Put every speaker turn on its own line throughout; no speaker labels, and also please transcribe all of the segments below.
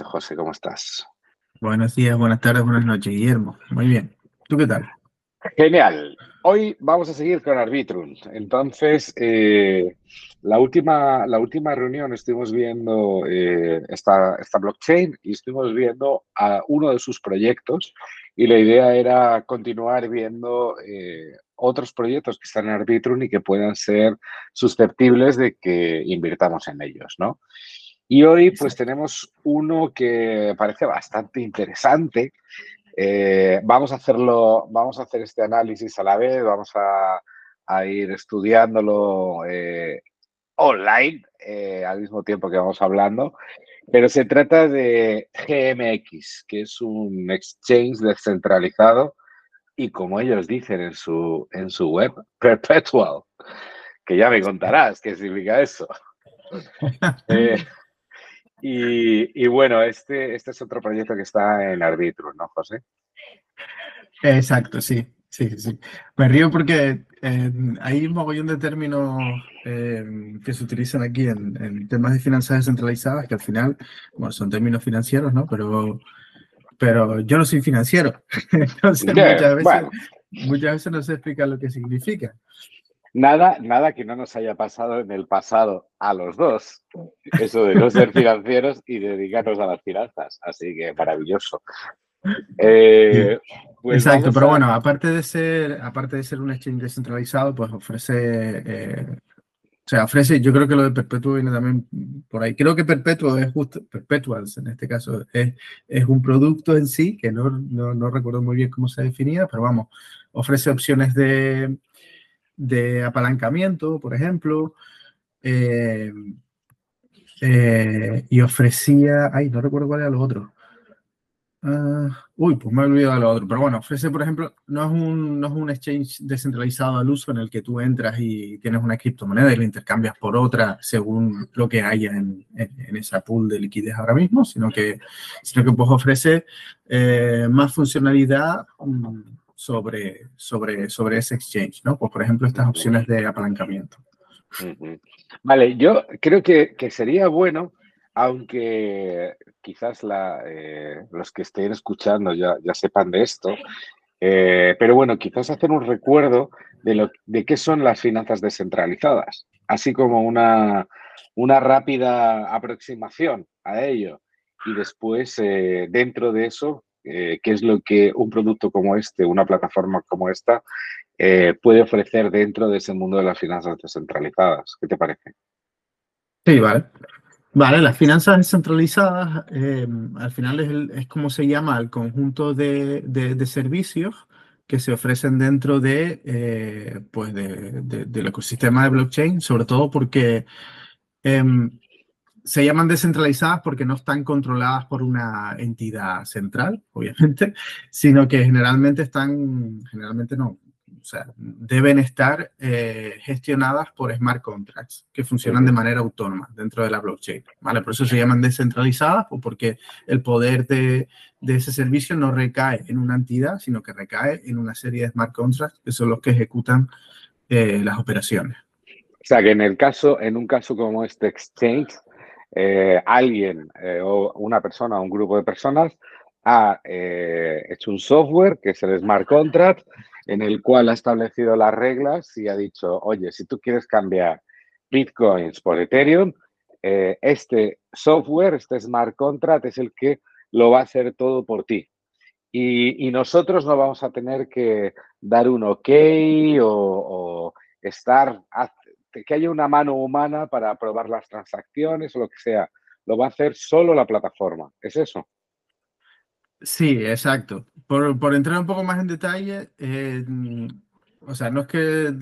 Noches, José, ¿cómo estás?
Buenos días, buenas tardes, buenas noches, Guillermo. Muy bien. ¿Tú qué tal?
Genial. Hoy vamos a seguir con Arbitrum. Entonces, eh, la, última, la última reunión estuvimos viendo eh, esta, esta, blockchain y estuvimos viendo a uno de sus proyectos y la idea era continuar viendo eh, otros proyectos que están en Arbitrum y que puedan ser susceptibles de que invirtamos en ellos, ¿no? Y hoy pues tenemos uno que parece bastante interesante. Eh, vamos a hacerlo, vamos a hacer este análisis a la vez, vamos a, ir estudiándolo eh, online eh, al mismo tiempo que vamos hablando. Pero se trata de GMX, que es un exchange descentralizado y como ellos dicen en su, en su web, perpetual, que ya me contarás qué significa eso. Y, bueno, este, este es otro proyecto que está en Arbitrum, ¿no, José?
Exacto, sí, sí, sí. Me río porque eh, hay un mogollón de términos eh, que se utilizan aquí en, temas de finanzas descentralizadas que al final, bueno, son términos financieros, ¿no? Pero, pero yo no soy financiero. Entonces, muchas, veces, muchas veces no se explica lo que significa.
Nada, nada que no nos haya pasado en el pasado a los dos. Eso de no ser financieros y dedicarnos a las finanzas. Así que maravilloso.
Eh, pues Exacto, pero bueno, aparte de ser, aparte de ser un exchange descentralizado, pues ofrece, eh, o sea, ofrece, yo creo que lo de Perpetuo viene también por ahí. Creo que Perpetuo es justo, Perpetuals en este caso, es, es un producto en sí, que no, no, no recuerdo muy bien cómo se definía, pero vamos, ofrece opciones de, de apalancamiento, por ejemplo, eh, eh, y ofrecía, ay, no recuerdo cuál era los otros. Ah, uy, pues me he olvidado de lo otro. Pero bueno, ofrece, por ejemplo, no es, un, no es un exchange descentralizado al uso en el que tú entras y tienes una criptomoneda y la intercambias por otra según lo que haya en, en, esa pool de liquidez ahora mismo, sino que, sino que pues ofrece eh, más funcionalidad mm, sobre, sobre, sobre ese exchange, ¿no? Pues, por ejemplo, estas opciones de apalancamiento.
Vale, yo creo que, sería bueno, aunque quizás la, eh, los que estén escuchando ya, ya sepan de esto, eh, pero bueno, quizás hacer un recuerdo de, lo, de qué son las finanzas descentralizadas, así como una, una rápida aproximación a ello. Y después, eh, dentro de eso, eh, qué es lo que un producto como este, una plataforma como esta, eh, puede ofrecer dentro de ese mundo de las finanzas descentralizadas. ¿Qué te parece?
Sí, vale. Vale, las finanzas descentralizadas eh, al final es, como se llama el conjunto de, servicios que se ofrecen dentro de, pues del ecosistema de blockchain, sobre todo porque em, se llaman descentralizadas porque no están controladas por una entidad central, obviamente, sino que generalmente están, generalmente no, o sea, deben estar eh, gestionadas por smart contracts que funcionan de manera autónoma dentro de la blockchain, ¿vale? Por eso se llaman descentralizadas o porque el poder de, ese servicio no recae en una entidad, sino que recae en una serie de smart contracts que son los que ejecutan eh, las operaciones.
O sea, que en el caso, en un caso como este exchange, eh, alguien eh, o una persona o un grupo de personas ha eh, hecho un software que es el smart contract en el cual ha establecido las reglas y ha dicho, oye, si tú quieres cambiar bitcoins por Ethereum, este software, este smart contract es el que lo va a hacer todo por ti. Y, nosotros no vamos a tener que dar un ok o, o estar que haya una mano humana para aprobar las transacciones o lo que sea. Lo va a hacer solo la plataforma. ¿Es eso?
Sí, exacto. Por, entrar un poco más en detalle, eh, o sea, no es que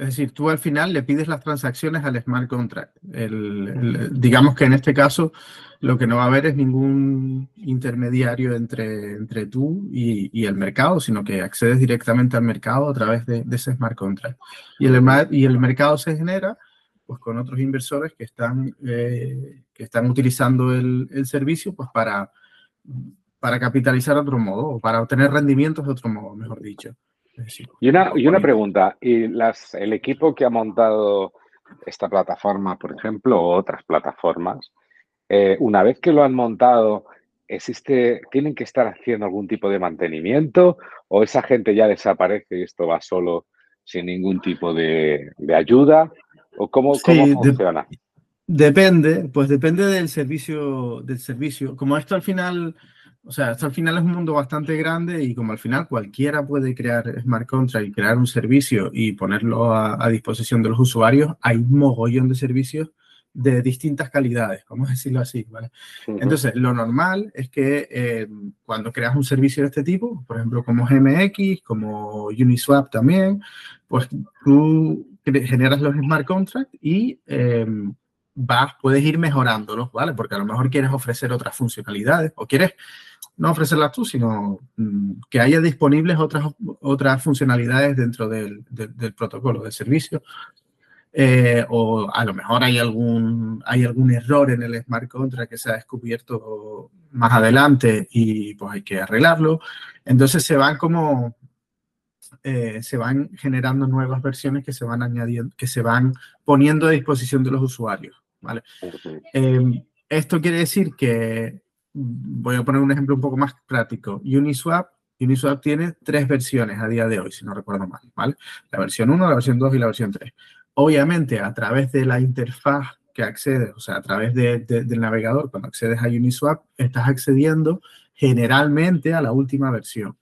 es decir, tú al final le pides las transacciones al smart contract. digamos que en este caso lo que no va a haber es ningún intermediario entre, entre tú y, el mercado, sino que accedes directamente al mercado a través de, ese smart contract. Y el, y el mercado se genera pues, con otros inversores que están, eh, que están utilizando el, servicio pues, para, para capitalizar de otro modo o para obtener rendimientos de otro modo, mejor dicho.
Y una, y una pregunta, ¿y las, el equipo que ha montado esta plataforma, por ejemplo, o otras plataformas, eh, una vez que lo han montado, existe, ¿tienen que estar haciendo algún tipo de mantenimiento o esa gente ya desaparece y esto va solo sin ningún tipo de, ayuda? ¿O cómo, funciona?
depende, pues depende del servicio, del servicio. Como esto al final o sea, esto al final es un mundo bastante grande y como al final cualquiera puede crear smart contract y crear un servicio y ponerlo a, disposición de los usuarios, hay un mogollón de servicios de distintas calidades, vamos a decirlo así, ¿vale? Entonces, lo normal es que eh, cuando creas un servicio de este tipo, por ejemplo, como GMX, como Uniswap también, pues tú generas los smart contracts y eh, vas, puedes ir mejorándolos, ¿vale? Porque a lo mejor quieres ofrecer otras funcionalidades o quieres no ofrecerlas tú, sino mm, que haya disponibles otras, otras funcionalidades dentro del, protocolo de servicio. Eh, o a lo mejor hay algún, hay algún error en el smart contract que se ha descubierto más adelante y pues hay que arreglarlo. Entonces se van como, eh, se van generando nuevas versiones que se van añadiendo, que se van poniendo a disposición de los usuarios. ¿Vale? Em, esto quiere decir que voy a poner un ejemplo un poco más práctico. Uniswap, Uniswap tiene tres versiones a día de hoy, si no recuerdo mal, ¿vale? La versión 1, la versión 2 y la versión 3. Obviamente, a través de la interfaz que accedes, o sea, a través del navegador, cuando accedes a Uniswap, estás accediendo generalmente a la última versión.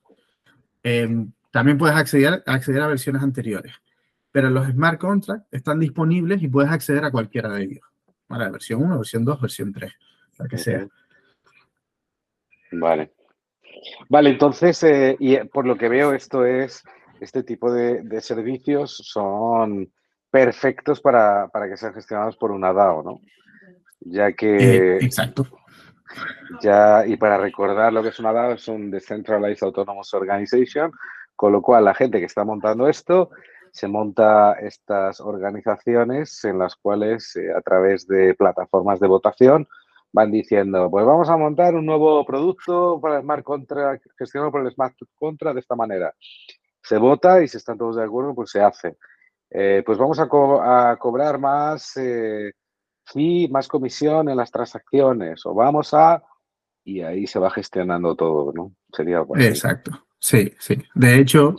Em, también puedes acceder, acceder a versiones anteriores, pero los smart contracts están disponibles y puedes acceder a cualquiera de ellos. ¿Vale? Versión 1, versión 2, versión 3, la que sea.
Vale. Vale, entonces, eh, y eh, por lo que veo, esto es, este tipo de, servicios son perfectos para, que sean gestionados por una DAO, ¿no? Ya que...
Eh, exacto.
Ya, y para recordar lo que es una DAO, es un Decentralized Autonomous Organization, con lo cual la gente que está montando esto se monta estas organizaciones en las cuales a través de plataformas de votación van diciendo, pues vamos a montar un nuevo producto para el Smart Contract, gestionado por el Smart Contract de esta manera. Se vota y si están todos de acuerdo, pues se hace. Eh, pues vamos a, cobrar más eh, más comisión en las transacciones, o vamos a... Y ahí se va gestionando todo, ¿no?
Sería Exacto. Sí, sí. De hecho,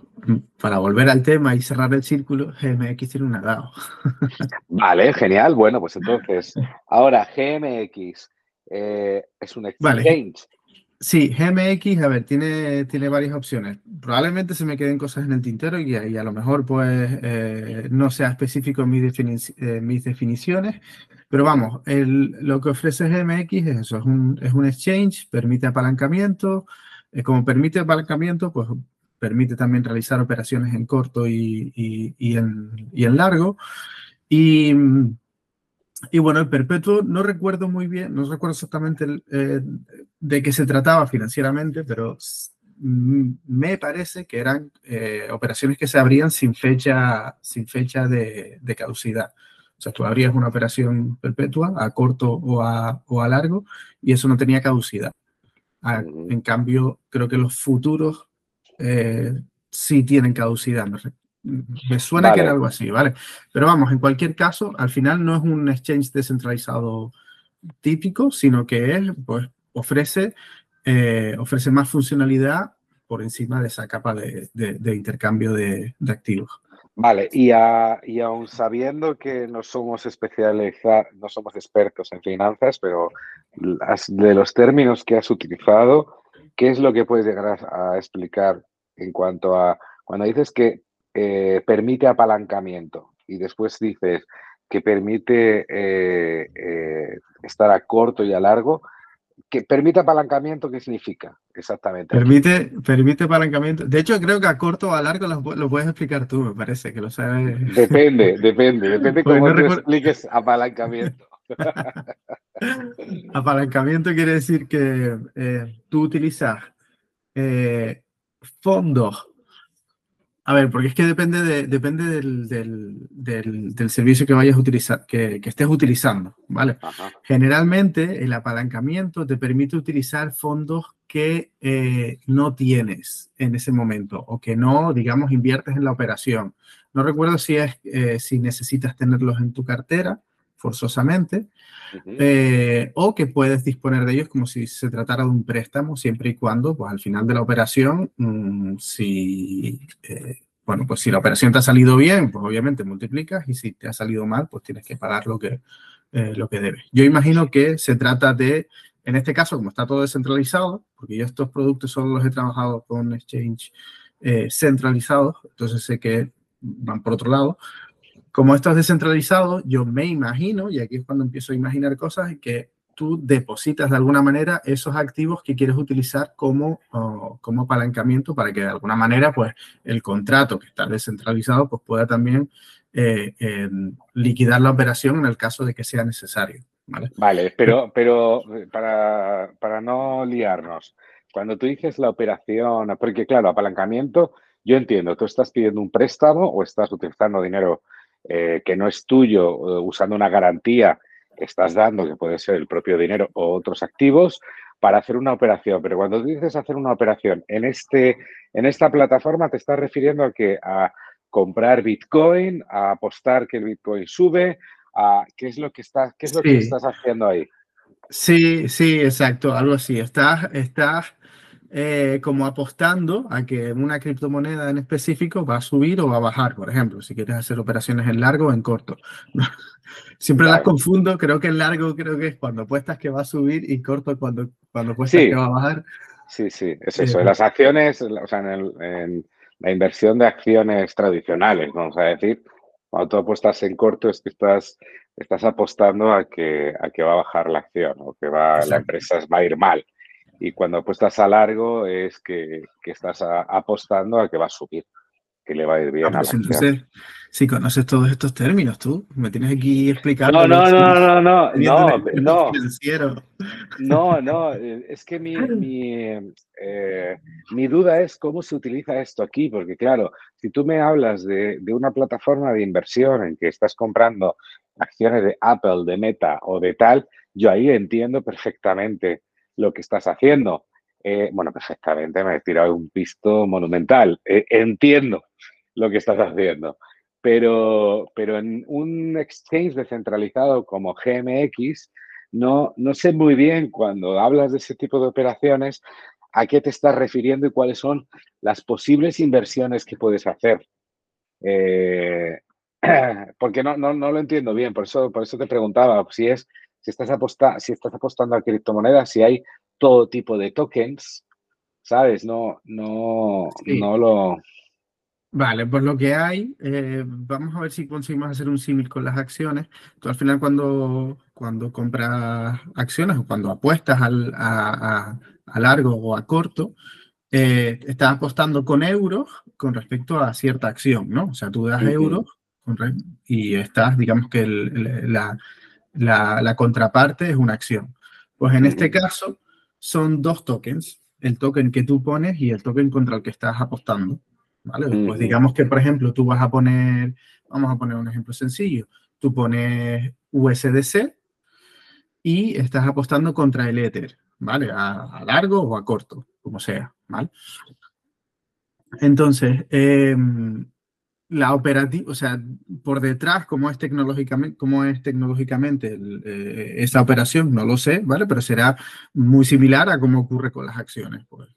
para volver al tema y cerrar el círculo, GMX tiene un DAO.
Vale, genial. Bueno, pues entonces, ahora GMX, eh, es un exchange.
Sí, GMX, a ver, tiene, tiene varias opciones. Probablemente se me queden cosas en el tintero y, a lo mejor pues eh, no sea específico en mis, eh, mis definiciones, pero vamos, lo que ofrece GMX es eso, es un, es un exchange, permite apalancamiento, como permite apalancamiento, pues permite también realizar operaciones en corto y, y, en, y en largo. Y y bueno, el perpetuo no recuerdo muy bien, no recuerdo exactamente eh, de qué se trataba financieramente, pero me parece que eran eh, operaciones que se abrían sin fecha, sin fecha de, de, caducidad. O sea, tú abrías una operación perpetua a corto o a, o a largo y eso no tenía caducidad. Ah, en cambio, creo que los futuros eh, sí tienen caducidad. Me suena que era algo así, ¿vale? Pero vamos, en cualquier caso, al final no es un exchange descentralizado típico, sino que es, pues, ofrece, eh, ofrece más funcionalidad por encima de esa capa de, intercambio de, activos.
Vale, y, y aún sabiendo que no somos especializados, no somos expertos en finanzas, pero de los términos que has utilizado, ¿qué es lo que puedes llegar a explicar en cuanto a cuando dices que eh, permite apalancamiento y después dices que permite eh, eh, estar a corto y a largo, que permite apalancamiento, ¿qué significa exactamente?
Permite, permite apalancamiento. De hecho, creo que a corto o a largo lo, puedes explicar tú, me parece, que lo sabes.
Depende, depende, depende cómo expliques apalancamiento.
apalancamiento quiere decir que tú utilizas fondos a ver, porque es que depende, de, depende del, del, servicio que vayas a utilizar, que, estés utilizando, ¿vale? Generalmente el apalancamiento te permite utilizar fondos que eh, no tienes en ese momento o que no, digamos, inviertes en la operación. No recuerdo si, es, eh, si necesitas tenerlos en tu cartera forzosamente, eh, o que puedes disponer de ellos como si se tratara de un préstamo, siempre y cuando, pues al final de la operación, mm, si, eh, bueno, pues si la operación te ha salido bien, pues obviamente multiplicas y si te ha salido mal, pues tienes que pagar lo que, eh, lo que debes. Yo imagino que se trata de, en este caso, como está todo descentralizado, porque yo estos productos solo los he trabajado con exchange centralizados, entonces sé que van por otro lado, como esto es descentralizado, yo me imagino, y aquí es cuando empiezo a imaginar cosas, que tú depositas de alguna manera esos activos que quieres utilizar como, como apalancamiento para que de alguna manera pues, el contrato que está descentralizado pues, pueda también eh, liquidar la operación en el caso de que sea necesario.
Vale, vale pero, pero para, para no liarnos, cuando tú dices la operación, porque claro, apalancamiento, yo entiendo, tú estás pidiendo un préstamo o estás utilizando dinero eh, que no es tuyo, eh, usando una garantía que estás dando, que puede ser el propio dinero o otros activos, para hacer una operación. Pero cuando dices hacer una operación en, este, en esta plataforma, te estás refiriendo a que a comprar Bitcoin, a apostar que el Bitcoin sube, a qué es lo que estás, qué es lo que estás haciendo ahí.
Sí, sí, exacto, algo así. Estás, estás eh, como apostando a que una criptomoneda en específico va a subir o va a bajar, por ejemplo, si quieres hacer operaciones en largo o en corto. Siempre las confundo, creo que en largo creo que es cuando apuestas que va a subir y corto cuando, cuando apuestas que va a bajar.
Sí, sí, es eso. las acciones, o sea, en, la inversión de acciones tradicionales, vamos a decir, cuando tú apuestas en corto es que estás, estás apostando a que, a que va a bajar la acción o que va, la empresa va a ir mal. Y cuando apuestas a largo es que, estás apostando a que va a subir, que le va a ir bien ah, a pues
la si conoces todos estos términos, tú me tienes aquí explicando.
No, no, no, no, no, no, no. No, no, eh, es que mi, eh, mi, duda es cómo se utiliza esto aquí, porque claro, si tú me hablas de, de una plataforma de inversión en que estás comprando acciones de Apple, de Meta o de tal, yo ahí entiendo perfectamente lo que estás haciendo. Eh, bueno, perfectamente, me he tirado un pisto monumental. Eh, entiendo lo que estás haciendo. Pero, pero en un exchange descentralizado como GMX, no, no sé muy bien cuando hablas de ese tipo de operaciones a qué te estás refiriendo y cuáles son las posibles inversiones que puedes hacer. Eh, porque no, no, no, lo entiendo bien, por eso, por eso te preguntaba si es si estás, si estás apostando a criptomonedas, si hay todo tipo de tokens, ¿sabes? No, no, no lo...
Vale, pues lo que hay, eh, vamos a ver si conseguimos hacer un símil con las acciones. Tú al final cuando, cuando compras acciones o cuando apuestas al, a, largo o a corto, eh, estás apostando con euros con respecto a cierta acción, ¿no? O sea, tú das euros y estás, digamos que la, la, contraparte es una acción. Pues en este caso son dos tokens, el token que tú pones y el token contra el que estás apostando. ¿vale? Pues digamos que, por ejemplo, tú vas a poner, vamos a poner un ejemplo sencillo, tú pones USDC y estás apostando contra el Ether, ¿vale? A, largo o a corto, como sea, ¿vale? Entonces, eh, la operativa, o sea, por detrás, cómo es tecnológicamente, cómo es tecnológicamente eh, esa operación, no lo sé, ¿vale? Pero será muy similar a cómo ocurre con las acciones, pues,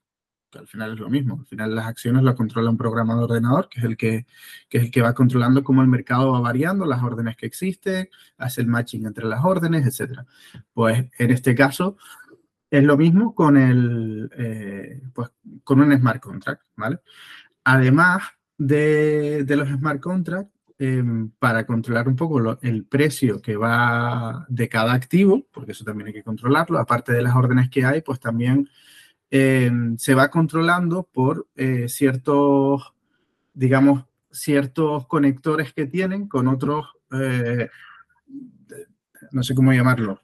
que al final es lo mismo. Al final las acciones las controla un programa de ordenador, que es el que, que el que va controlando cómo el mercado va variando, las órdenes que existen, hace el matching entre las órdenes, etc. Pues en este caso es lo mismo con el, eh, pues, con un smart contract, ¿vale? Además, de, los smart contracts em, para controlar un poco el precio que va de cada activo, porque eso también hay que controlarlo, aparte de las órdenes que hay, pues también em, se va controlando por eh, ciertos, digamos, ciertos conectores que tienen con otros, eh, no sé cómo llamarlo,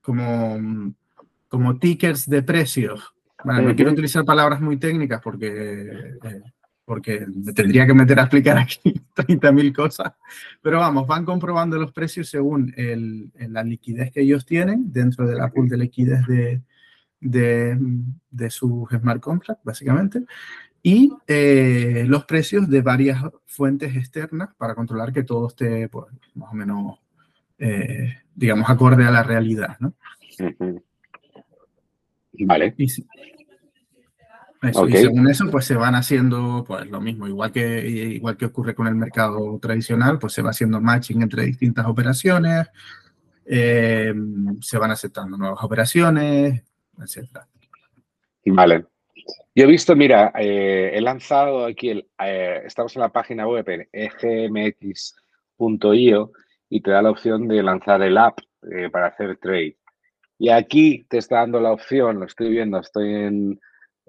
como, como tickers de precios. no quiero utilizar palabras muy técnicas porque eh, porque me tendría que meter a explicar aquí 30.000 cosas. Pero vamos, van comprobando los precios según el, la liquidez que ellos tienen dentro de la pool de liquidez de, de, de sus smart contracts, básicamente, y eh, los precios de varias fuentes externas para controlar que todo esté pues, más o menos eh, digamos, acorde a la realidad, ¿no?
Vale.
Y, según eso, pues se van haciendo pues lo mismo, igual que, igual que ocurre con el mercado tradicional, pues se va haciendo matching entre distintas operaciones, eh, se van aceptando nuevas operaciones, etc.
Vale. Yo he visto, mira, eh, he lanzado aquí, el, eh, estamos en la página web en egmx.io y te da la opción de lanzar el app para hacer trade. Y aquí te está dando la opción, lo estoy viendo, estoy en...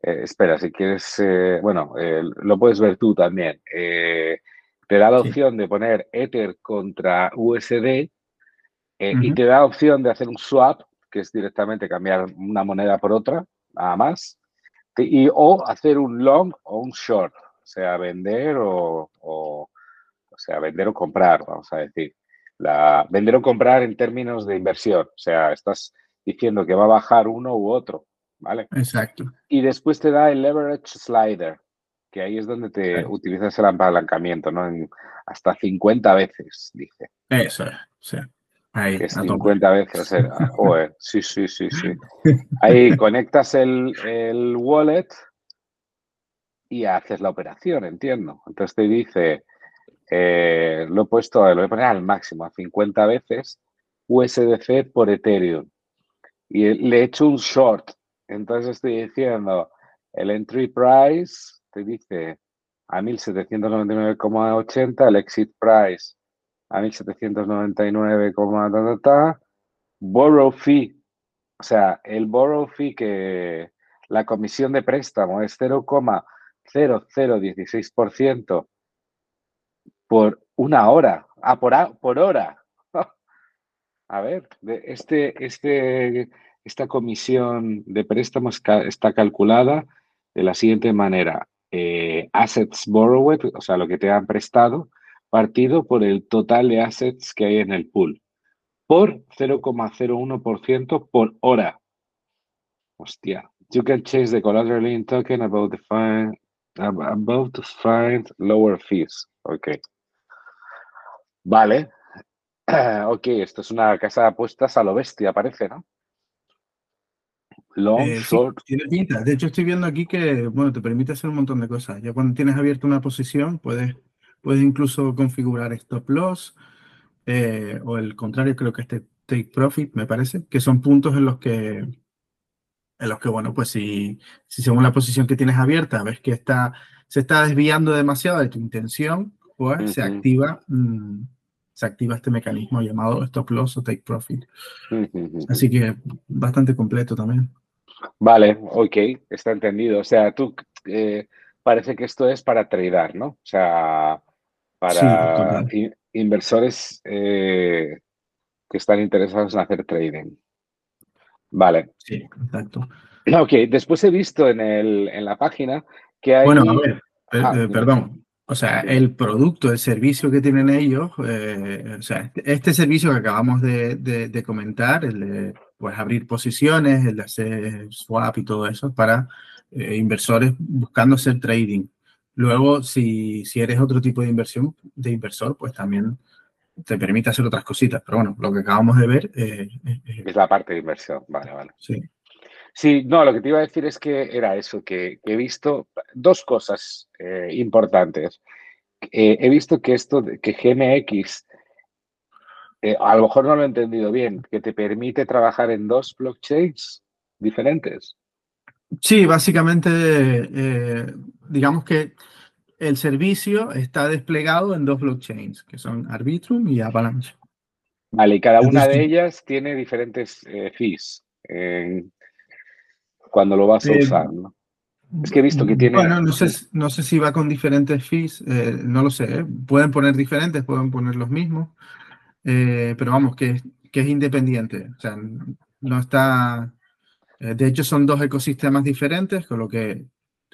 Eh, espera, si quieres, eh, bueno, eh, lo puedes ver tú también. te da la opción de poner Ether contra USD y te da la opción de hacer un swap, que es directamente cambiar una moneda por otra, nada más, y, o hacer un long o un short, o sea, vender o, o, o sea, vender o comprar, vamos a decir. La, vender o comprar en términos de inversión, o sea, estás diciendo que va a bajar uno u otro, ¿vale?
Exacto.
Y después te da el leverage slider, que ahí es donde te utilizas el apalancamiento, ¿no? hasta 50 veces, dice.
Eso es, sí.
Ahí, es 50 veces. joder, sí, sí, sí, sí. Ahí conectas el, el wallet y haces la operación, entiendo. Entonces te dice, eh, lo he puesto, lo voy a poner al máximo, a 50 veces USDC por Ethereum y le he hecho un short. Entonces estoy diciendo, el entry price te dice a 1799,80, el exit price a 1799, borrow fee, o sea, el borrow fee que la comisión de préstamo es 0,0016% por una hora, ah, por, por hora. A ver, este, este, esta comisión de préstamos está calculada de la siguiente manera. Eh, assets borrowed, o sea, lo que te han prestado, partido por el total de assets que hay en el pool, por 0,01% por hora. Hostia. You can change the collateral in token about the fine, about to find lower fees. Ok. Vale, ok, esto es una casa de apuestas a lo bestia, parece, ¿no?
Long, eh, short. tiene pinta. De hecho, estoy viendo aquí que, bueno, te permite hacer un montón de cosas. Ya cuando tienes abierta una posición, puedes, puedes incluso configurar stop loss eh, o el contrario, creo que este take profit, me parece, que son puntos en los que, en los que bueno, pues si, si según la posición que tienes abierta ves que está, se está desviando demasiado de tu intención, pues se activa. Mm, se activa este mecanismo llamado stop loss o take profit. Así que bastante completo también.
Vale, ok, está entendido. O sea, tú eh, parece que esto es para tradear, ¿no? O sea, para inversores eh, que están interesados en hacer trading. Vale.
Sí, exacto.
Ok, después he visto en, el, en la página que hay...
Bueno, a ver, ah, eh, perdón, o sea, el producto, el servicio que tienen ellos, eh, o sea, este, servicio que acabamos de, comentar, el de pues, abrir posiciones, el de hacer swap y todo eso, para eh, inversores buscando hacer trading. Luego, si, si eres otro tipo de inversión, de inversor, pues también te permite hacer otras cositas. Pero bueno, lo que acabamos de ver
eh, es la parte de inversión. Vale, vale. Sí. Sí, no, lo que te iba a decir es que era eso, que, he visto dos cosas eh, importantes. Eh, he visto que esto, que GMX, eh, a lo mejor no lo he entendido bien, que te permite trabajar en dos blockchains diferentes.
Sí, básicamente, digamos que el servicio está desplegado en dos blockchains, que son Arbitrum y Avalanche.
Vale, y cada una de ellas tiene diferentes fees cuando lo vas a eh, usar, ¿no? Es que he visto que tiene...
Bueno, no sé, no sé si va con diferentes fees, eh, no lo sé. ¿eh? Pueden poner diferentes, pueden poner los mismos, pero vamos, que, que, es independiente. O sea, no está... de hecho, son dos ecosistemas diferentes, con lo que...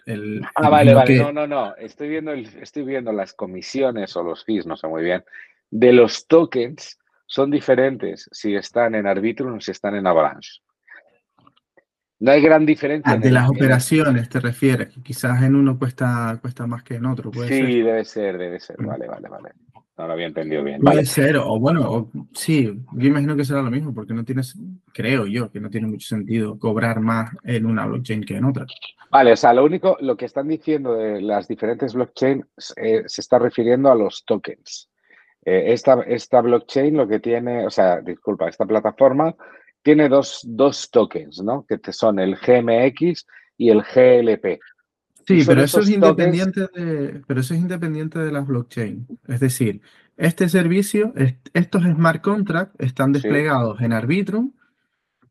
El,
ah, vale, vale. No, no, no. Estoy viendo, el, estoy viendo las comisiones o los fees, no sé muy bien, de los tokens son diferentes si están en Arbitrum o si están en Avalanche. No hay gran diferencia.
Ah, de las operaciones te refieres, quizás en uno cuesta, cuesta más que en otro.
sí, debe ser, debe ser. Vale, vale, vale. No lo había entendido bien.
Puede ser, o bueno, sí, yo imagino que será lo mismo, porque no tienes, creo yo, que no tiene mucho sentido cobrar más en una blockchain que en otra.
Vale, o sea, lo único, lo que están diciendo de las diferentes blockchains eh, se está refiriendo a los tokens. Eh, esta, esta blockchain lo que tiene, o sea, disculpa, esta plataforma tiene dos, dos tokens, ¿no? Que son el GMX y el GLP.
Sí, pero eso, es independiente de, pero eso es independiente de las blockchain. Es decir, este servicio, estos smart contracts están desplegados en Arbitrum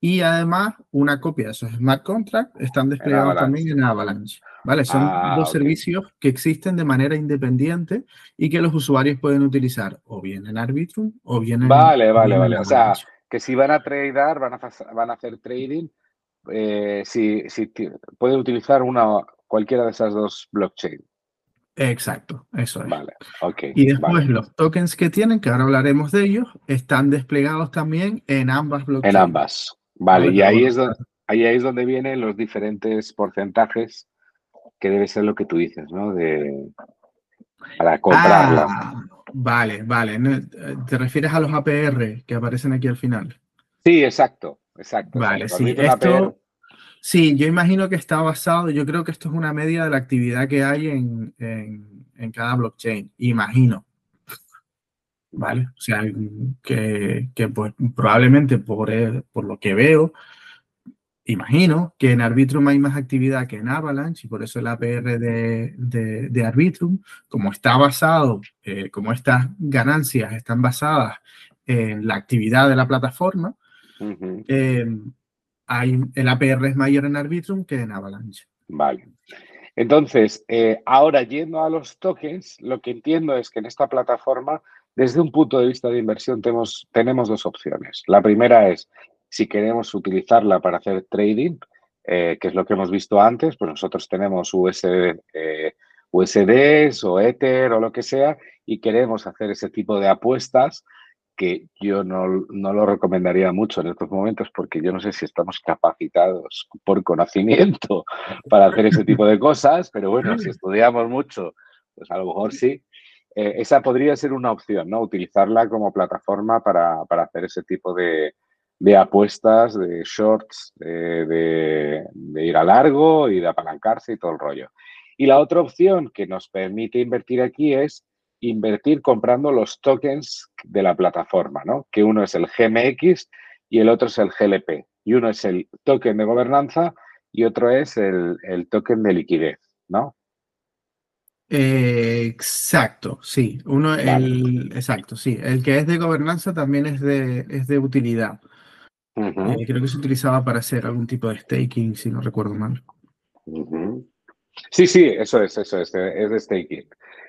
y además una copia de esos smart contracts están desplegados también en Avalanche. ¿Vale? Son ah, dos servicios que existen de manera independiente y que los usuarios pueden utilizar o bien en Arbitrum o bien en
Vale, vale, vale. O sea, que si van a tradear, van a, van a hacer trading, eh, si, si pueden utilizar una cualquiera de esas dos blockchain.
Exacto, eso es.
Vale, ok.
Y después los tokens que tienen, que ahora hablaremos de ellos, están desplegados también en ambas blockchains.
En ambas. Vale, y ahí es, donde, ahí es donde vienen los diferentes porcentajes, que debe ser lo que tú dices, ¿no? De, para comprarla.
Ah, vale, vale. ¿Te refieres a los APR que aparecen aquí al final?
Sí, exacto, exacto.
Vale, sí. Esto, Sí, yo imagino que está basado, yo creo que esto es una media de la actividad que hay en, cada blockchain, imagino. ¿Vale? O sea, que, pues, probablemente por, por lo que veo, imagino que en Arbitrum hay más actividad que en Avalanche y por eso el APR de, de, Arbitrum, como está basado, eh, como estas ganancias están basadas en la actividad de la plataforma, hay, el APR es mayor en Arbitrum que en Avalanche.
Vale. Entonces, eh, ahora yendo a los tokens, lo que entiendo es que en esta plataforma, desde un punto de vista de inversión, tenemos, tenemos dos opciones. La primera es si queremos utilizarla para hacer trading, eh, que es lo que hemos visto antes, pues nosotros tenemos USD, eh, USDs o Ether o lo que sea y queremos hacer ese tipo de apuestas que yo no, lo recomendaría mucho en estos momentos porque yo no sé si estamos capacitados por conocimiento para hacer ese tipo de cosas, pero bueno, si estudiamos mucho, pues a lo mejor sí. Eh, esa podría ser una opción, ¿no? Utilizarla como plataforma para, hacer ese tipo de, apuestas, de shorts, de, de ir a largo y de apalancarse y todo el rollo. Y la otra opción que nos permite invertir aquí es invertir comprando los tokens de la plataforma, ¿no? Que uno es el GMX y el otro es el GLP. Y uno es el token de gobernanza y otro es el, token de liquidez, ¿no?
exacto, sí. Uno, el, exacto, sí. El que es de gobernanza también es de, es de utilidad. Eh, creo que se utilizaba para hacer algún tipo de staking, si no recuerdo mal.
Sí, sí, eso es, eso es, es de staking.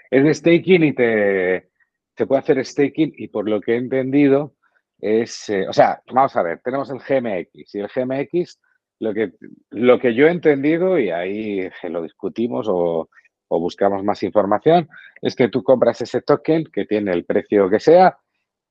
Es de staking y te, se puede hacer staking y por lo que he entendido es, eh, o sea, vamos a ver, tenemos el GMX y el GMX, lo que, lo que yo he entendido y ahí lo discutimos o, buscamos más información, es que tú compras ese token que tiene el precio que sea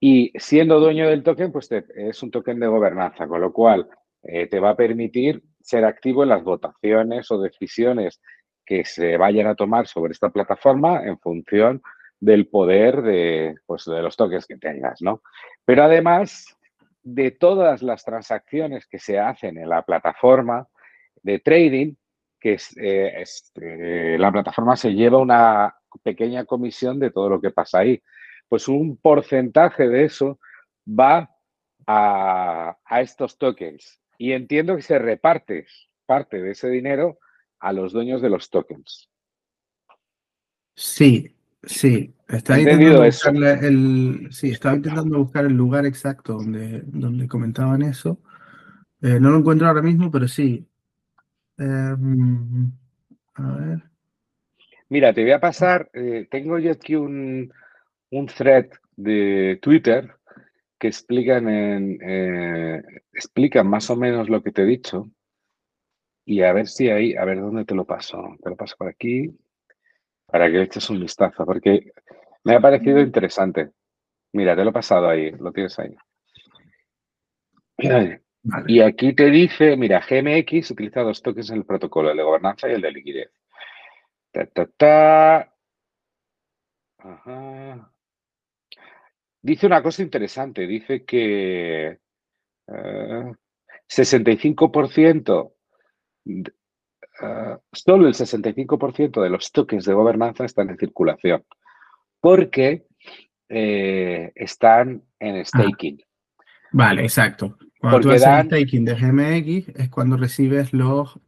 y siendo dueño del token, pues es un token de gobernanza, con lo cual eh, te va a permitir ser activo en las votaciones o decisiones que se vayan a tomar sobre esta plataforma en función del poder de, pues, de los toques que tengas, ¿no? Pero además de todas las transacciones que se hacen en la plataforma de trading, que es, eh, este, la plataforma se lleva una pequeña comisión de todo lo que pasa ahí. Pues un porcentaje de eso va a, a estos tokens. Y entiendo que se reparte parte de ese dinero a los dueños de los tokens.
Sí, sí. Está intentando buscar el, sí, estaba intentando buscar el lugar exacto donde, donde comentaban eso. Eh, no lo encuentro ahora mismo, pero sí. Em, a ver.
Mira, te voy a pasar, eh, tengo yo aquí un, un, thread de Twitter que explican, en, eh, explican más o menos lo que te he dicho. Y a ver si ahí, a ver dónde te lo paso. Te lo paso por aquí para que le eches un vistazo, porque me ha parecido interesante. Mira, te lo he pasado ahí, lo tienes ahí. Y aquí te dice, mira, GMX utiliza dos toques en el protocolo, el de gobernanza y el de liquidez. Ta, ta, ta. Ajá. Dice una cosa interesante. Dice que 65%, eh, eh, solo el 65% de los tokens de gobernanza están en circulación porque eh, están en ah. staking.
vale, exacto. Cuando tú haces staking de GMX es cuando recibes los...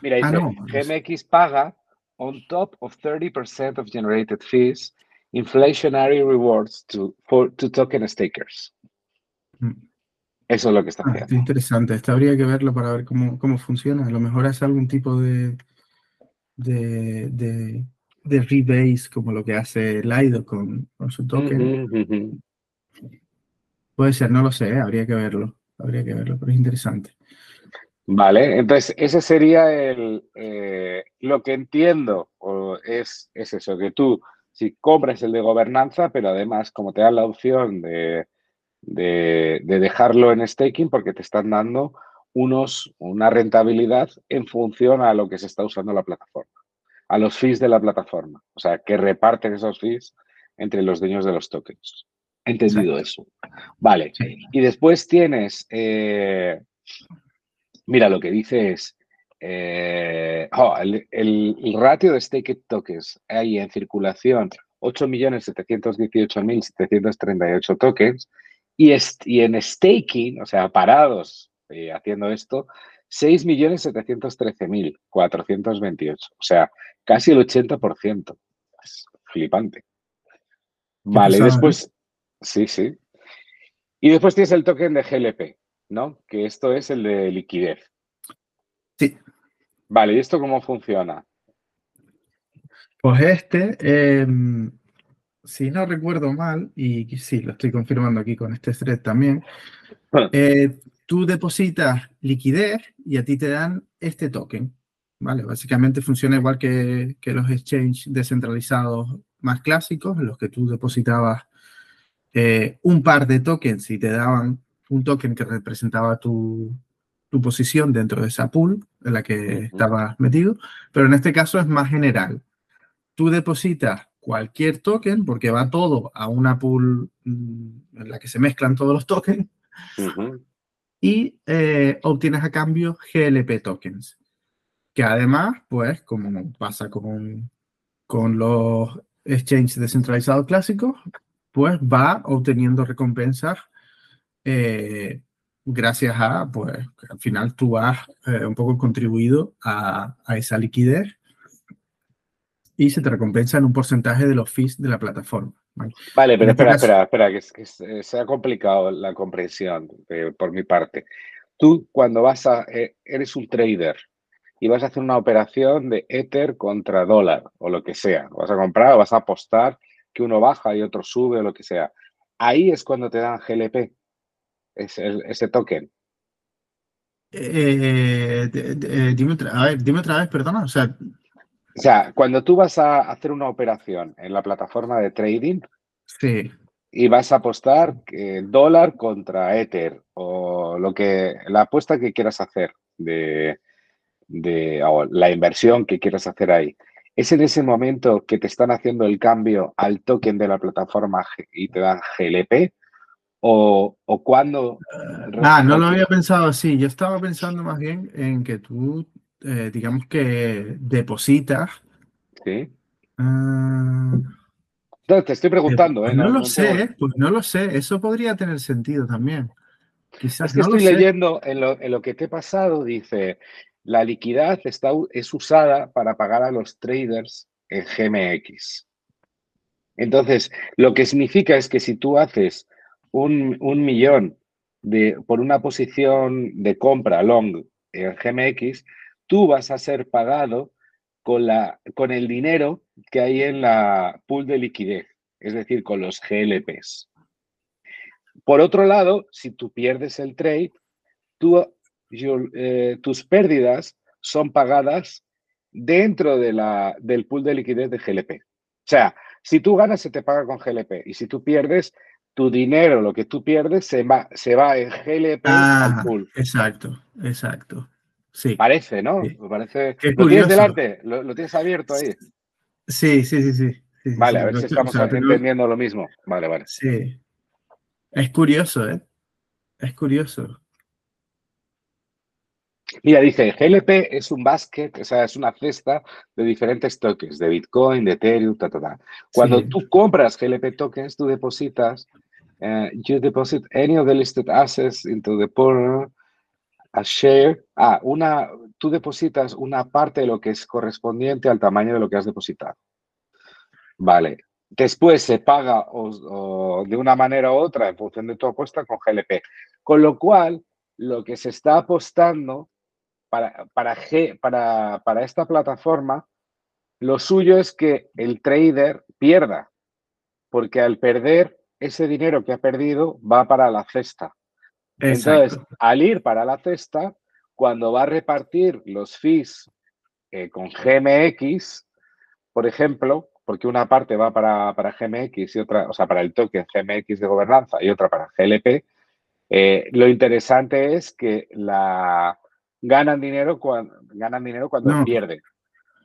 Mira, ah, GMX paga on top of 30% of generated fees inflationary rewards to, for, to token stakers. Mm. Eso es lo que está ah, haciendo.
interesante. Esto habría que verlo para ver cómo, cómo funciona. A lo mejor es algún tipo de, de, de, de rebase como lo que hace Lido con, con su token. Puede ser, no lo sé, ¿eh? habría que verlo. Habría que verlo, pero es interesante.
Vale, entonces ese sería el, eh, lo que entiendo, o es, es eso, que tú si compras el de gobernanza, pero además como te dan la opción de, de, dejarlo en staking porque te están dando unos, una rentabilidad en función a lo que se está usando la plataforma, a los fees de la plataforma. O sea, que reparten esos fees entre los dueños de los tokens. Entendido eso. Vale. Y después tienes, eh, mira, lo que dice es, eh, oh, el, ratio de staked tokens hay en circulación 8.718.738 tokens y, y en staking, o sea, parados eh, haciendo esto, 6.713.428. O sea, casi el 80%. Es flipante. Vale, y después, sí, sí. Y después tienes el token de GLP, ¿no? Que esto es el de liquidez.
Sí.
Vale, ¿y esto cómo funciona?
Pues este, em, si no recuerdo mal, y sí, lo estoy confirmando aquí con este thread también, eh, tú depositas liquidez y a ti te dan este token. ¿vale? Básicamente funciona igual que, los exchanges descentralizados más clásicos, en los que tú depositabas eh, un par de tokens y te daban un token que representaba tu, tu posición dentro de esa pool en la que estabas metido, pero en este caso es más general. Tú depositas cualquier token porque va todo a una pool mm, en la que se mezclan todos los tokens y eh, obtienes a cambio GLP tokens, que además, pues, como pasa con, con los exchanges descentralizados clásicos, pues va obteniendo recompensas eh, gracias a, pues, al final tú has eh, un poco contribuido a, esa liquidez y se te recompensa en un porcentaje de los fees de la plataforma.
Vale, pero este espera, espera, espera, que, se ha complicado la comprensión eh, por mi parte. Tú cuando vas a, eh, eres un trader y vas a hacer una operación de Ether contra dólar o lo que sea, vas a comprar o vas a apostar que uno baja y otro sube o lo que sea. Ahí es cuando te dan GLP ese, ese token?
Eh, dime, otra, a ver, dime otra vez, perdona. O sea,
o sea, cuando tú vas a hacer una operación en la plataforma de trading
sí.
y vas a apostar dólar contra Ether o lo que la apuesta que quieras hacer de, de o la inversión que quieras hacer ahí, es en ese momento que te están haciendo el cambio al token de la plataforma y te dan GLP o, o cuando...
Ah, no lo había pensado así. Yo estaba pensando más bien en que tú, eh, digamos que depositas.
Sí. Ah, te estoy preguntando,
pues
¿eh?
No, lo sé, pues no lo sé. Eso podría tener sentido también. Quizás
es que estoy leyendo en lo, en lo, que te he pasado, dice, la liquidez está, es usada para pagar a los traders en GMX. Entonces, lo que significa es que si tú haces un, millón de, por una posición de compra long en GMX, tú vas a ser pagado con, la, con el dinero que hay en la pool de liquidez, es decir, con los GLPs. Por otro lado, si tú pierdes el trade, tú, eh, tus pérdidas son pagadas dentro de la, del pool de liquidez de GLP. O sea, si tú ganas, se te paga con GLP y si tú pierdes, tu dinero, lo que tú pierdes, se va, se va en GLP al pool.
Exacto, exacto. Sí.
Parece, ¿no? Parece. ¿Lo tienes delante? ¿Lo, tienes abierto ahí?
Sí, sí, sí, sí.
vale, a ver si estamos entendiendo lo mismo. Vale, vale.
Sí. Es curioso, ¿eh? Es curioso.
Mira, dice, GLP es un basket, o sea, es una cesta de diferentes tokens, de Bitcoin, de Ethereum, ta, ta, ta. Cuando tú compras GLP tokens, tú depositas, uh, you deposit any of the listed assets into the pool, a share, ah, una, tú depositas una parte de lo que es correspondiente al tamaño de lo que has depositado. Vale. Después se paga de una manera u otra en función de tu apuesta con GLP. Con lo cual, lo que se está apostando para, para, para, para esta plataforma, lo suyo es que el trader pierda, porque al perder ese dinero que ha perdido va para la cesta. Entonces, al ir para la cesta, cuando va a repartir los fees eh, con GMX, por ejemplo, porque una parte va para, para, GMX y otra, o sea, para el token GMX de gobernanza y otra para GLP, eh, lo interesante es que la, ganan dinero cuando, ganan dinero cuando pierden.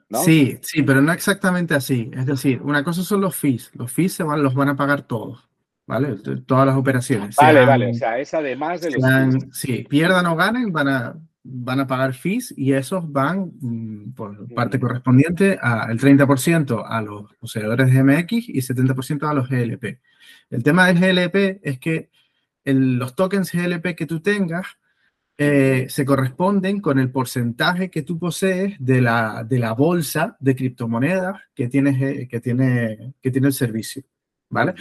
¿no?
Sí, sí, pero no exactamente así. Es decir, una cosa son los fees. Los fees se van, los van a pagar todos. ¿Vale? Todas las operaciones.
Vale, vale. O sea, es además de los
fees. Sí, pierdan o ganen, van a, van a pagar fees y esos van mm, por parte correspondiente al 30% a los poseedores de MX y 70% a los GLP. El tema del GLP es que los tokens GLP que tú tengas eh, se corresponden con el porcentaje que tú posees de la, de la bolsa de criptomonedas que, tienes, eh, que, tiene, que tiene el servicio. ¿Vale?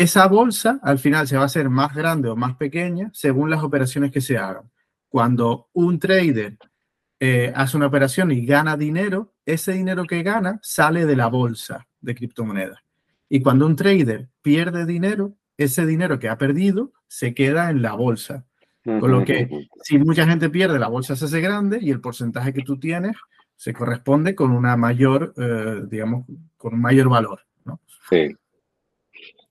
Esa bolsa al final se va a hacer más grande o más pequeña según las operaciones que se hagan. Cuando un trader eh, hace una operación y gana dinero, ese dinero que gana sale de la bolsa de criptomonedas. Y cuando un trader pierde dinero, ese dinero que ha perdido se queda en la bolsa. Con lo que si mucha gente pierde, la bolsa se hace grande y el porcentaje que tú tienes se corresponde con una mayor, eh, digamos, con un mayor valor. ¿no?
Sí.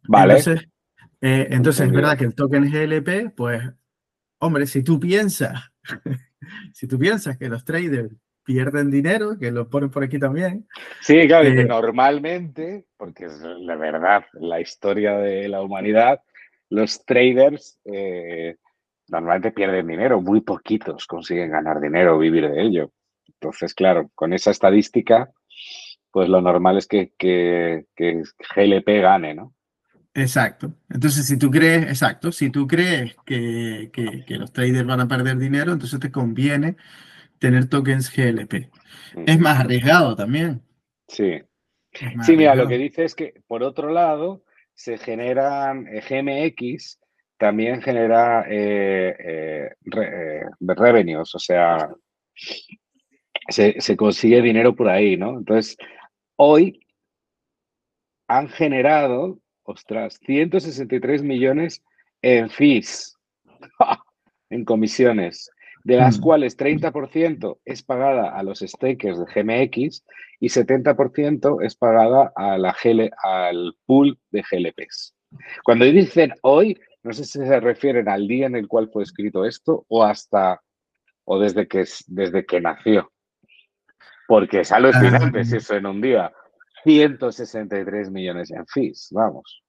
Vale.
Entonces, eh, entonces es verdad que el token GLP, pues, hombre, si tú piensas, si tú piensas que los traders pierden dinero, que lo ponen por aquí también.
Sí, claro, que eh, normalmente, porque es la verdad, la historia de la humanidad, los traders normalmente pierden dinero, muy poquitos consiguen ganar dinero o vivir de ello. Entonces, claro, con esa estadística, pues lo normal es que, que, GLP gane, ¿no?
Exacto. Entonces, si tú crees, exacto, si tú crees que, los traders van a perder dinero, entonces te conviene tener tokens GLP. Es más arriesgado también.
Sí. Sí, mira, lo que dice es que, por otro lado, se generan eh, GMX también genera eh, eh, eh, revenues, o sea, se, consigue dinero por ahí, ¿no? Entonces, hoy han generado, ostras, 163 millones en fees, en comisiones, de las mm. cuales 30% es pagada a los stakers de GMX y 70% es pagada a la al pool de GLPs. Cuando dicen hoy, no sé si se refieren al día en el cual fue escrito esto o hasta o desde que, desde que nació. Porque es alucinante si eso en un día. 163 millones en fees, vamos.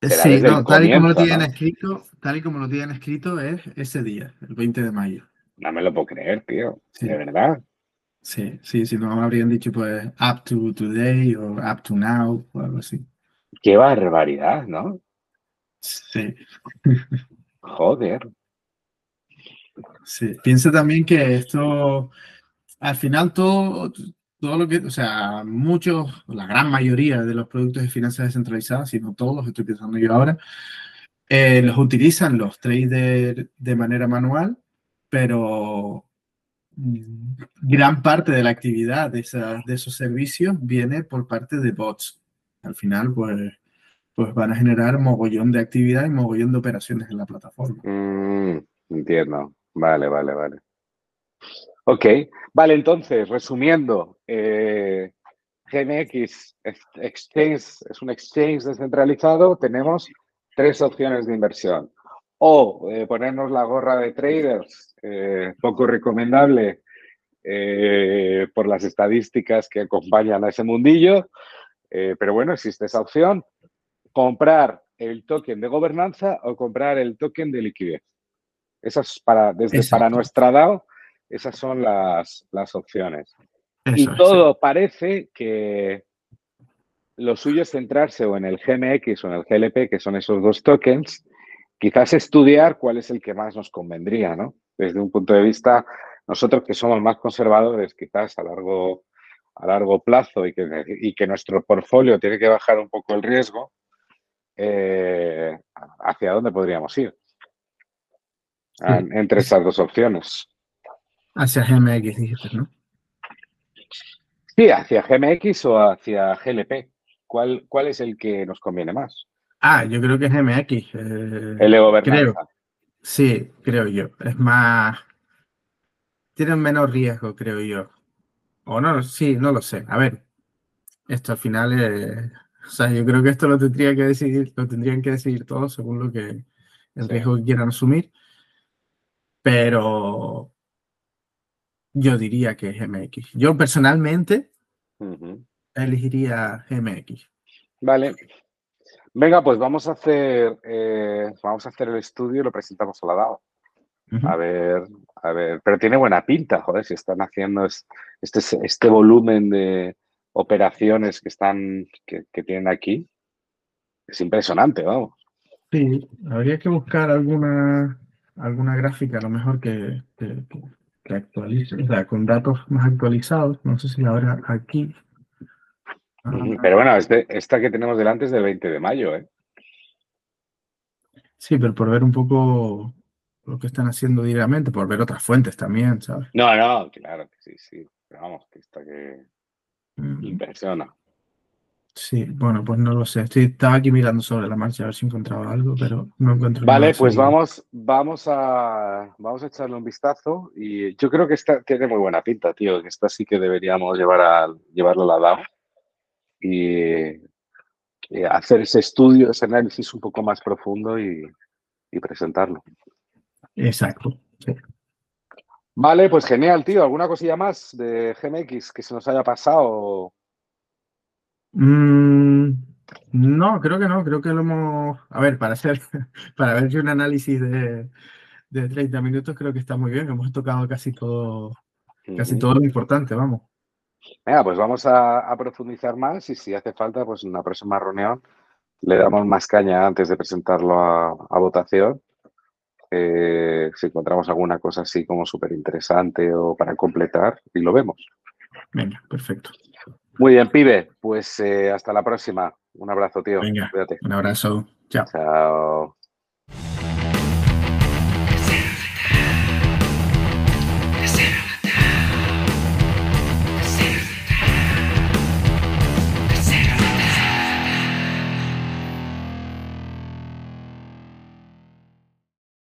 Sí, tal y como lo tienen escrito, tal y como lo tienen escrito es ese día, el 20 de mayo.
No me lo puedo creer, tío. De verdad.
Sí, sí, si no me habrían dicho pues up to today o up to now o algo así.
Qué barbaridad, ¿no?
Sí.
Joder.
Sí, piensa también que esto, al final todo, todo lo que, o sea, muchos, la gran mayoría de los productos de finanzas descentralizadas, si no todos, los estoy pensando yo ahora, eh, los utilizan los traders de manera manual, pero gran parte de la actividad de, de esos servicios viene por parte de bots. Al final, pues pues van a generar mogollón de actividad y mogollón de operaciones en la plataforma.
Mm, entiendo. Vale, vale, vale. Ok, vale, entonces, resumiendo, eh, GMX Exchange es un exchange descentralizado, tenemos tres opciones de inversión. O eh, ponernos la gorra de traders, eh, poco recomendable por las estadísticas que acompañan a ese mundillo, Eh, pero bueno, existe esa opción. Comprar el token de gobernanza o comprar el token de liquidez. Esas para, desde para nuestra DAO, esas son las, las opciones. y todo parece que lo suyo es centrarse o en el GMX o en el GLP, que son esos dos tokens, quizás estudiar cuál es el que más nos convendría, ¿no? Desde un punto de vista, nosotros que somos más conservadores, quizás a largo, a largo plazo y que, y que nuestro portfolio tiene que bajar un poco el riesgo, eh, ¿hacia dónde podríamos ir? Entre esas dos opciones.
Hacia GMX, dijiste, ¿no?
Sí, hacia GMX o hacia GLP. ¿Cuál, ¿Cuál es el que nos conviene más?
Ah, yo creo que es MX. Eh,
el de creo.
Sí, creo yo. Es más. Tiene menos riesgo, creo yo. O no, sí, no lo sé. A ver, esto al final es. O sea, yo creo que esto lo tendría que decidir, lo tendrían que decidir todos según lo que el riesgo que quieran asumir. Pero yo diría que es MX. Yo personalmente elegiría GMX.
Vale. Venga, pues vamos a hacer eh, vamos a hacer el estudio y lo presentamos a la DAO. A ver, a ver, pero tiene buena pinta, joder, si están haciendo este, este volumen de operaciones que están, que, tienen aquí. Es impresionante, vamos.
Sí, habría que buscar alguna, alguna gráfica, a lo mejor que, que, que actualice, o sea, con datos más actualizados. No sé si habrá aquí.
Pero bueno, este, esta que tenemos delante es del 20 de mayo, ¿eh?
Sí, pero por ver un poco lo que están haciendo diariamente, por ver otras fuentes también, ¿sabes?
No, no, claro que sí, sí. Pero vamos, que esta que mm. impresiona.
Sí, bueno, pues no lo sé. estaba aquí mirando sobre la marcha a ver si encontraba algo, pero no encuentro
nada. Vale, pues vamos, vamos a vamos a echarle un vistazo y yo creo que esta tiene muy buena pinta, tío. Que esta sí que deberíamos llevar a llevarlo a la DAO y, hacer ese estudio, ese análisis un poco más profundo y, presentarlo.
Exacto.
Vale, pues genial, tío. ¿Alguna cosilla más de GMX que se nos haya pasado?
Mm, no, creo que no. Creo que lo hemos. A ver, para hacer, para ver un análisis de, de 30 minutos, creo que está muy bien. Hemos tocado casi todo, casi todo lo importante, vamos.
Venga, pues vamos a, profundizar más y si hace falta, pues en una próxima reunión le damos más caña antes de presentarlo a, votación. Eh, si encontramos alguna cosa así como súper interesante o para completar y lo vemos.
Venga, perfecto.
Muy bien, pibe. Pues eh, hasta la próxima. Un abrazo, tío.
Venga, un abrazo. Chao.
Chao.